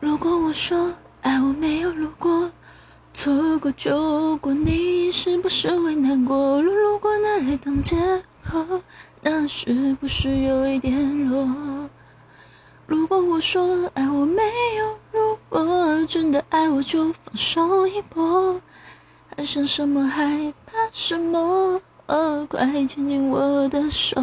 如果我说爱我没有如果，错过就过，你是不是会难过？如如果拿来当借口，那是不是有一点弱？如果我说爱我没有如果，真的爱我就放手一搏，还想什么害怕什么？快牵紧我的手。